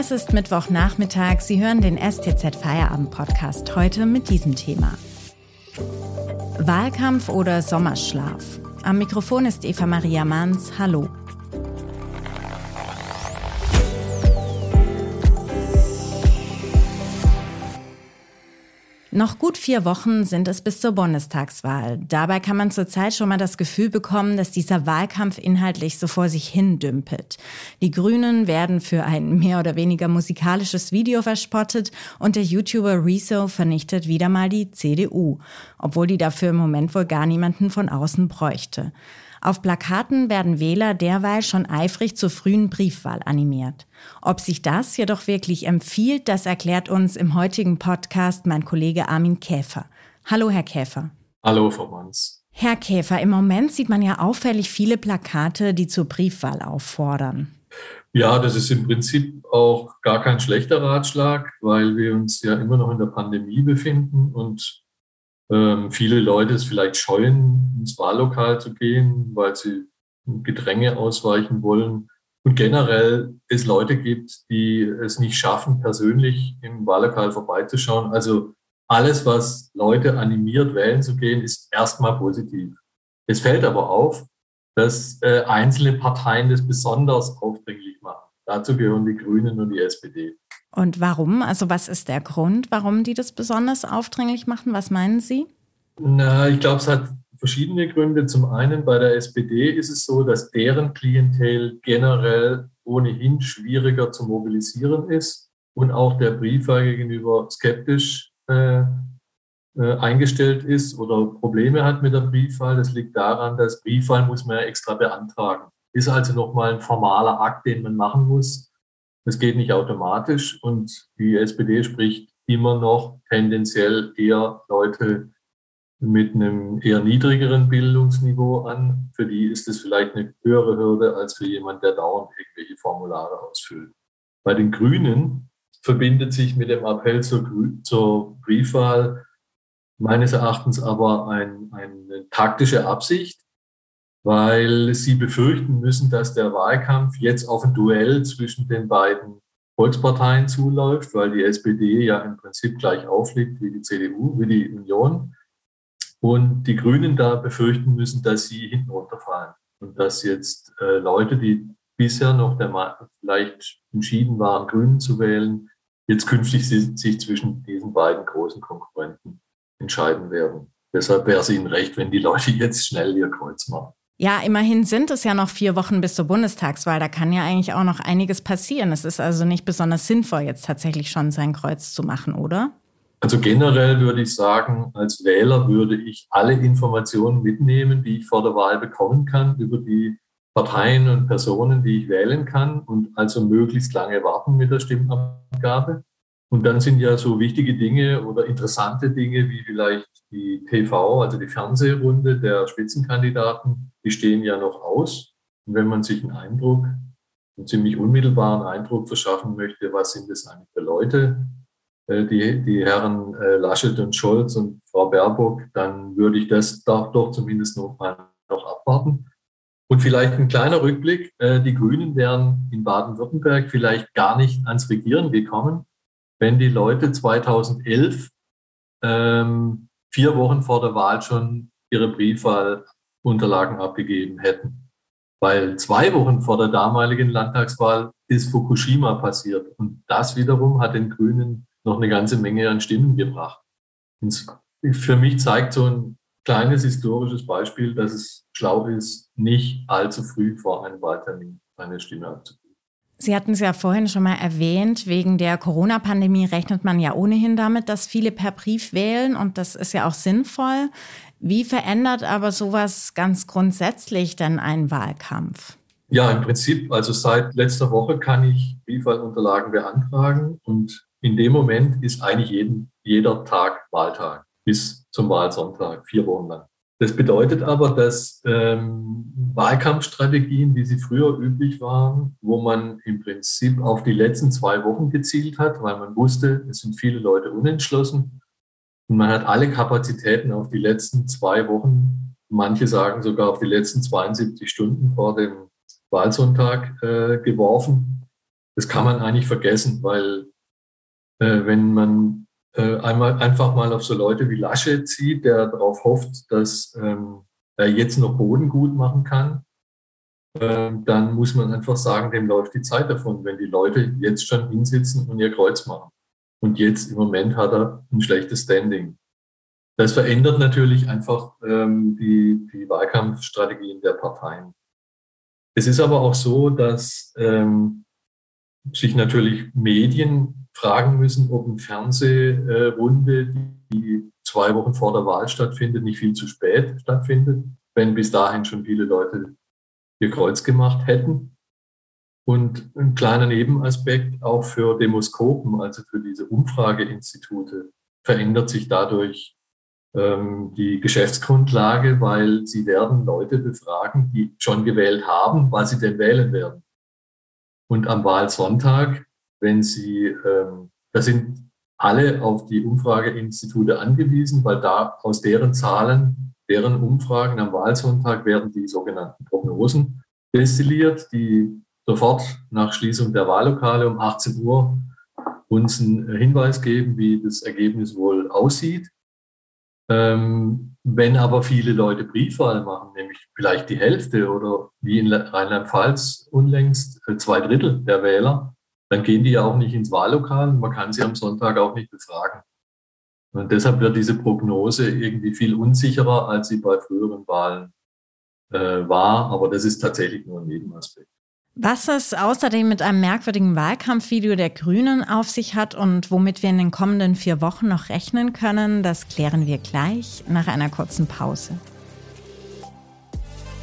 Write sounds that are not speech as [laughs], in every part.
Es ist Mittwochnachmittag. Sie hören den STZ Feierabend Podcast heute mit diesem Thema. Wahlkampf oder Sommerschlaf? Am Mikrofon ist Eva Maria Manns. Hallo. Noch gut vier Wochen sind es bis zur Bundestagswahl. Dabei kann man zurzeit schon mal das Gefühl bekommen, dass dieser Wahlkampf inhaltlich so vor sich hin dümpelt. Die Grünen werden für ein mehr oder weniger musikalisches Video verspottet und der YouTuber Rezo vernichtet wieder mal die CDU, obwohl die dafür im Moment wohl gar niemanden von außen bräuchte. Auf Plakaten werden Wähler derweil schon eifrig zur frühen Briefwahl animiert. Ob sich das jedoch wirklich empfiehlt, das erklärt uns im heutigen Podcast mein Kollege Armin Käfer. Hallo, Herr Käfer. Hallo, Frau Manns. Herr Käfer, im Moment sieht man ja auffällig viele Plakate, die zur Briefwahl auffordern. Ja, das ist im Prinzip auch gar kein schlechter Ratschlag, weil wir uns ja immer noch in der Pandemie befinden und ähm, viele Leute es vielleicht scheuen, ins Wahllokal zu gehen, weil sie Gedränge ausweichen wollen. Und generell es Leute gibt, die es nicht schaffen, persönlich im Wahllokal vorbeizuschauen. Also alles, was Leute animiert, wählen zu gehen, ist erstmal positiv. Es fällt aber auf, dass äh, einzelne Parteien das besonders aufdringlich machen. Dazu gehören die Grünen und die SPD. Und warum? Also was ist der Grund, warum die das besonders aufdringlich machen? Was meinen Sie? Na, ich glaube, es hat verschiedene Gründe. Zum einen bei der SPD ist es so, dass deren Klientel generell ohnehin schwieriger zu mobilisieren ist und auch der Briefwahl gegenüber skeptisch äh, äh, eingestellt ist oder Probleme hat mit der Briefwahl. Das liegt daran, dass Briefwahl muss man ja extra beantragen. Ist also nochmal ein formaler Akt, den man machen muss. Das geht nicht automatisch und die SPD spricht immer noch tendenziell eher Leute mit einem eher niedrigeren Bildungsniveau an. Für die ist es vielleicht eine höhere Hürde als für jemand, der dauernd irgendwelche Formulare ausfüllt. Bei den Grünen verbindet sich mit dem Appell zur, zur Briefwahl meines Erachtens aber ein, eine taktische Absicht, weil sie befürchten müssen, dass der Wahlkampf jetzt auf ein Duell zwischen den beiden Volksparteien zuläuft, weil die SPD ja im Prinzip gleich aufliegt wie die CDU, wie die Union. Und die Grünen da befürchten müssen, dass sie hinten runterfallen und dass jetzt äh, Leute, die bisher noch der, vielleicht entschieden waren, Grünen zu wählen, jetzt künftig sich zwischen diesen beiden großen Konkurrenten entscheiden werden. Deshalb wäre es ihnen recht, wenn die Leute [laughs] jetzt schnell ihr Kreuz machen. Ja, immerhin sind es ja noch vier Wochen bis zur Bundestagswahl. Da kann ja eigentlich auch noch einiges passieren. Es ist also nicht besonders sinnvoll, jetzt tatsächlich schon sein Kreuz zu machen, oder? Also generell würde ich sagen, als Wähler würde ich alle Informationen mitnehmen, die ich vor der Wahl bekommen kann über die Parteien und Personen, die ich wählen kann und also möglichst lange warten mit der Stimmabgabe. Und dann sind ja so wichtige Dinge oder interessante Dinge wie vielleicht die TV, also die Fernsehrunde der Spitzenkandidaten, die stehen ja noch aus. Und wenn man sich einen Eindruck, einen ziemlich unmittelbaren Eindruck verschaffen möchte, was sind das eigentlich für Leute, äh, die, die Herren äh, Laschet und Scholz und Frau Baerbock, dann würde ich das doch, doch zumindest noch mal noch abwarten. Und vielleicht ein kleiner Rückblick. Äh, die Grünen wären in Baden-Württemberg vielleicht gar nicht ans Regieren gekommen, wenn die Leute 2011 ähm, vier Wochen vor der Wahl schon ihre Briefwahl Unterlagen abgegeben hätten. Weil zwei Wochen vor der damaligen Landtagswahl ist Fukushima passiert. Und das wiederum hat den Grünen noch eine ganze Menge an Stimmen gebracht. Und für mich zeigt so ein kleines historisches Beispiel, dass es schlau ist, nicht allzu früh vor einem Wahltermin eine Stimme abzugeben. Sie hatten es ja vorhin schon mal erwähnt, wegen der Corona-Pandemie rechnet man ja ohnehin damit, dass viele per Brief wählen und das ist ja auch sinnvoll. Wie verändert aber sowas ganz grundsätzlich denn einen Wahlkampf? Ja, im Prinzip, also seit letzter Woche kann ich Briefwahlunterlagen beantragen und in dem Moment ist eigentlich jeden, jeder Tag Wahltag bis zum Wahlsonntag, vier Wochen lang. Das bedeutet aber, dass ähm, Wahlkampfstrategien, wie sie früher üblich waren, wo man im Prinzip auf die letzten zwei Wochen gezielt hat, weil man wusste, es sind viele Leute unentschlossen und man hat alle Kapazitäten auf die letzten zwei Wochen, manche sagen sogar auf die letzten 72 Stunden vor dem Wahlsonntag äh, geworfen. das kann man eigentlich vergessen, weil äh, wenn man äh, einmal einfach mal auf so Leute wie Lasche zieht, der darauf hofft, dass ähm, er jetzt noch Boden gut machen kann, äh, dann muss man einfach sagen, dem läuft die Zeit davon, wenn die Leute jetzt schon hinsitzen und ihr Kreuz machen. Und jetzt im Moment hat er ein schlechtes Standing. Das verändert natürlich einfach ähm, die, die Wahlkampfstrategien der Parteien. Es ist aber auch so, dass ähm, sich natürlich Medien fragen müssen, ob eine Fernsehrunde, die zwei Wochen vor der Wahl stattfindet, nicht viel zu spät stattfindet, wenn bis dahin schon viele Leute ihr Kreuz gemacht hätten. Und ein kleiner Nebenaspekt auch für Demoskopen, also für diese Umfrageinstitute, verändert sich dadurch ähm, die Geschäftsgrundlage, weil sie werden Leute befragen, die schon gewählt haben, weil sie denn wählen werden. Und am Wahlsonntag, wenn sie, ähm, da sind alle auf die Umfrageinstitute angewiesen, weil da aus deren Zahlen, deren Umfragen am Wahlsonntag werden die sogenannten Prognosen destilliert, die sofort nach Schließung der Wahllokale um 18 Uhr uns einen Hinweis geben, wie das Ergebnis wohl aussieht. Ähm, wenn aber viele Leute Briefwahl machen, nämlich vielleicht die Hälfte oder wie in Rheinland-Pfalz unlängst äh, zwei Drittel der Wähler, dann gehen die ja auch nicht ins Wahllokal man kann sie am Sonntag auch nicht befragen. Und deshalb wird diese Prognose irgendwie viel unsicherer, als sie bei früheren Wahlen äh, war. Aber das ist tatsächlich nur ein Nebenaspekt. Was es außerdem mit einem merkwürdigen Wahlkampfvideo der Grünen auf sich hat und womit wir in den kommenden vier Wochen noch rechnen können, das klären wir gleich nach einer kurzen Pause.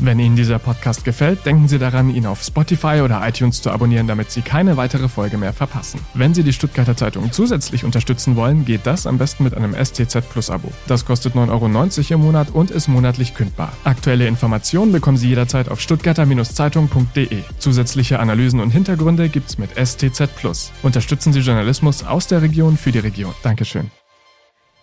Wenn Ihnen dieser Podcast gefällt, denken Sie daran, ihn auf Spotify oder iTunes zu abonnieren, damit Sie keine weitere Folge mehr verpassen. Wenn Sie die Stuttgarter Zeitung zusätzlich unterstützen wollen, geht das am besten mit einem STZ Plus Abo. Das kostet 9,90 Euro im Monat und ist monatlich kündbar. Aktuelle Informationen bekommen Sie jederzeit auf stuttgarter-zeitung.de. Zusätzliche Analysen und Hintergründe gibt's mit STZ Plus. Unterstützen Sie Journalismus aus der Region für die Region. Dankeschön.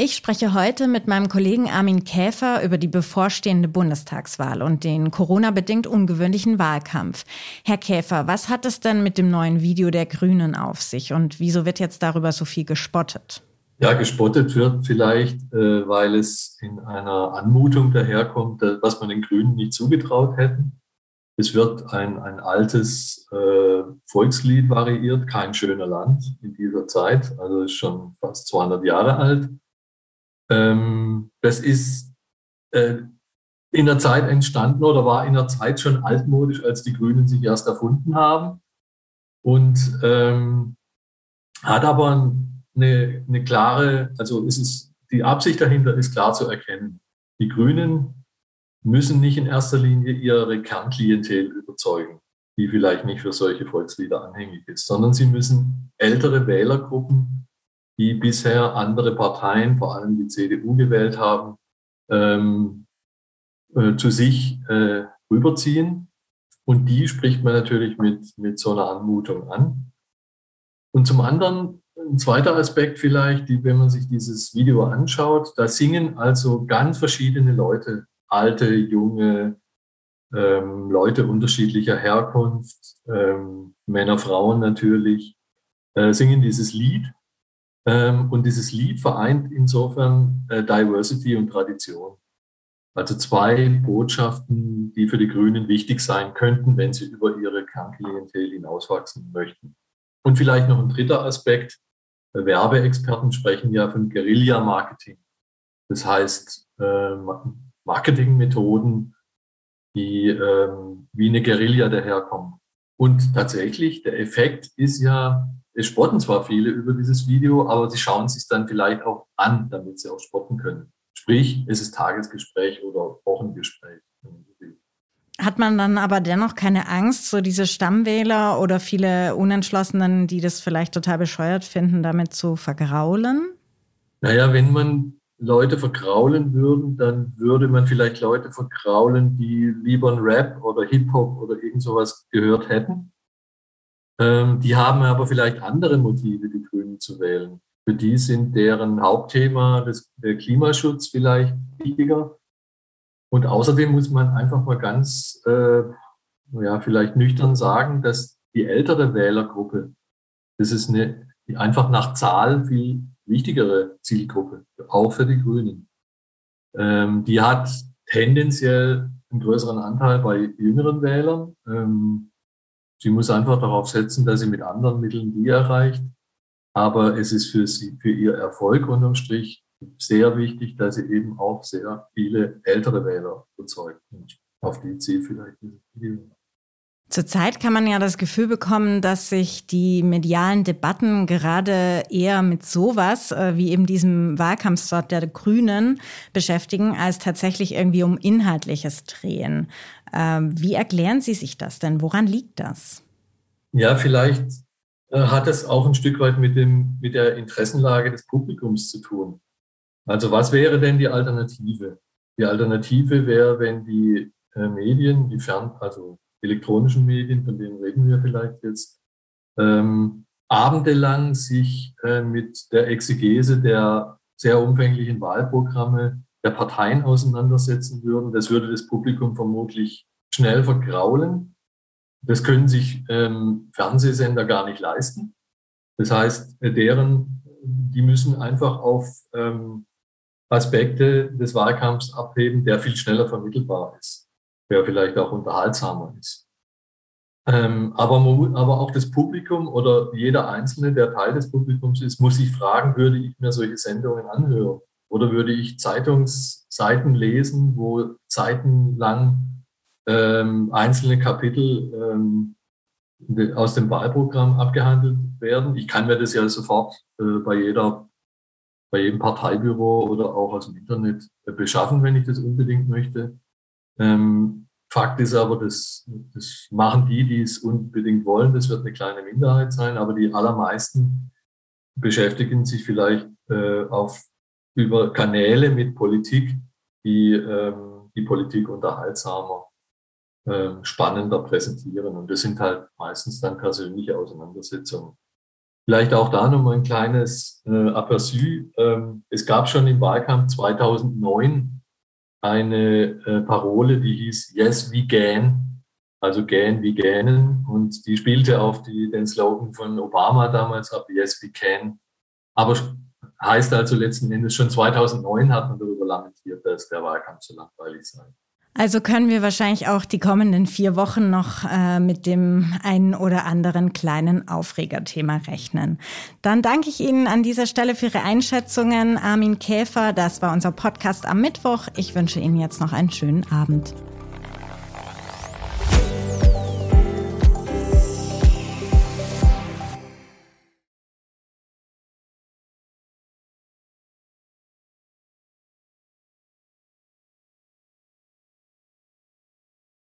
Ich spreche heute mit meinem Kollegen Armin Käfer über die bevorstehende Bundestagswahl und den Corona-bedingt ungewöhnlichen Wahlkampf. Herr Käfer, was hat es denn mit dem neuen Video der Grünen auf sich und wieso wird jetzt darüber so viel gespottet? Ja, gespottet wird vielleicht, äh, weil es in einer Anmutung daherkommt, was man den Grünen nicht zugetraut hätten. Es wird ein, ein altes äh, Volkslied variiert, kein schöner Land in dieser Zeit, also ist schon fast 200 Jahre alt. Ähm, das ist äh, in der Zeit entstanden oder war in der Zeit schon altmodisch, als die Grünen sich erst erfunden haben. Und ähm, hat aber eine, eine klare, also es ist, die Absicht dahinter ist klar zu erkennen. Die Grünen müssen nicht in erster Linie ihre Kernklientel überzeugen, die vielleicht nicht für solche Volkslieder anhängig ist, sondern sie müssen ältere Wählergruppen die bisher andere Parteien, vor allem die CDU, gewählt haben, ähm, äh, zu sich äh, rüberziehen. Und die spricht man natürlich mit, mit so einer Anmutung an. Und zum anderen, ein zweiter Aspekt vielleicht, die, wenn man sich dieses Video anschaut, da singen also ganz verschiedene Leute, alte, junge, ähm, Leute unterschiedlicher Herkunft, ähm, Männer, Frauen natürlich, äh, singen dieses Lied. Ähm, und dieses Lied vereint insofern äh, Diversity und Tradition. Also zwei Botschaften, die für die Grünen wichtig sein könnten, wenn sie über ihre Kernklientel hinauswachsen möchten. Und vielleicht noch ein dritter Aspekt. Werbeexperten sprechen ja von Guerilla-Marketing. Das heißt, äh, Marketingmethoden, die ähm, wie eine Guerilla daherkommen. Und tatsächlich, der Effekt ist ja, es spotten zwar viele über dieses Video, aber sie schauen sich dann vielleicht auch an, damit sie auch spotten können. Sprich, es ist Tagesgespräch oder Wochengespräch. Hat man dann aber dennoch keine Angst, so diese Stammwähler oder viele Unentschlossenen, die das vielleicht total bescheuert finden, damit zu vergraulen? Naja, wenn man Leute vergraulen würden, dann würde man vielleicht Leute vergraulen, die lieber ein Rap oder Hip-Hop oder irgend sowas gehört hätten. Ähm, die haben aber vielleicht andere Motive, die Grünen zu wählen. Für die sind deren Hauptthema das, der Klimaschutz vielleicht wichtiger. Und außerdem muss man einfach mal ganz, äh, ja, vielleicht nüchtern sagen, dass die ältere Wählergruppe Das ist eine einfach nach Zahl viel wichtigere Zielgruppe, auch für die Grünen. Ähm, die hat tendenziell einen größeren Anteil bei jüngeren Wählern. Ähm, sie muss einfach darauf setzen, dass sie mit anderen Mitteln die erreicht. Aber es ist für sie, für ihr Erfolg unterm Strich sehr wichtig, dass sie eben auch sehr viele ältere Wähler überzeugt. Auf die zieht vielleicht diese. Zurzeit kann man ja das Gefühl bekommen, dass sich die medialen Debatten gerade eher mit sowas äh, wie eben diesem Wahlkampfstart der Grünen beschäftigen, als tatsächlich irgendwie um Inhaltliches drehen. Ähm, wie erklären Sie sich das denn? Woran liegt das? Ja, vielleicht äh, hat es auch ein Stück weit mit, dem, mit der Interessenlage des Publikums zu tun. Also was wäre denn die Alternative? Die Alternative wäre, wenn die äh, Medien, die Fern, also elektronischen Medien, von denen reden wir vielleicht jetzt, ähm, abendelang sich äh, mit der Exegese der sehr umfänglichen Wahlprogramme der Parteien auseinandersetzen würden. Das würde das Publikum vermutlich schnell vergraulen. Das können sich ähm, Fernsehsender gar nicht leisten. Das heißt, äh, deren, die müssen einfach auf ähm, Aspekte des Wahlkampfs abheben, der viel schneller vermittelbar ist der vielleicht auch unterhaltsamer ist. Ähm, aber, man, aber auch das Publikum oder jeder Einzelne, der Teil des Publikums ist, muss sich fragen, würde ich mir solche Sendungen anhören? Oder würde ich Zeitungsseiten lesen, wo seitenlang ähm, einzelne Kapitel ähm, aus dem Wahlprogramm abgehandelt werden? Ich kann mir das ja sofort äh, bei jeder bei jedem Parteibüro oder auch aus dem Internet äh, beschaffen, wenn ich das unbedingt möchte. Ähm, Fakt ist aber, das, das machen die, die es unbedingt wollen. Das wird eine kleine Minderheit sein, aber die allermeisten beschäftigen sich vielleicht äh, auf, über Kanäle mit Politik, die ähm, die Politik unterhaltsamer, äh, spannender präsentieren. Und das sind halt meistens dann persönliche Auseinandersetzungen. Vielleicht auch da nochmal ein kleines äh, Aperçu. Ähm, es gab schon im Wahlkampf 2009 eine äh, Parole, die hieß Yes, we can, also gähn wie gähnen. Und die spielte auf die, den Slogan von Obama damals ab, Yes, we can. Aber heißt also letzten Endes schon 2009 hat man darüber lamentiert, dass der Wahlkampf so langweilig sei. Also können wir wahrscheinlich auch die kommenden vier Wochen noch äh, mit dem einen oder anderen kleinen Aufregerthema rechnen. Dann danke ich Ihnen an dieser Stelle für Ihre Einschätzungen. Armin Käfer, das war unser Podcast am Mittwoch. Ich wünsche Ihnen jetzt noch einen schönen Abend.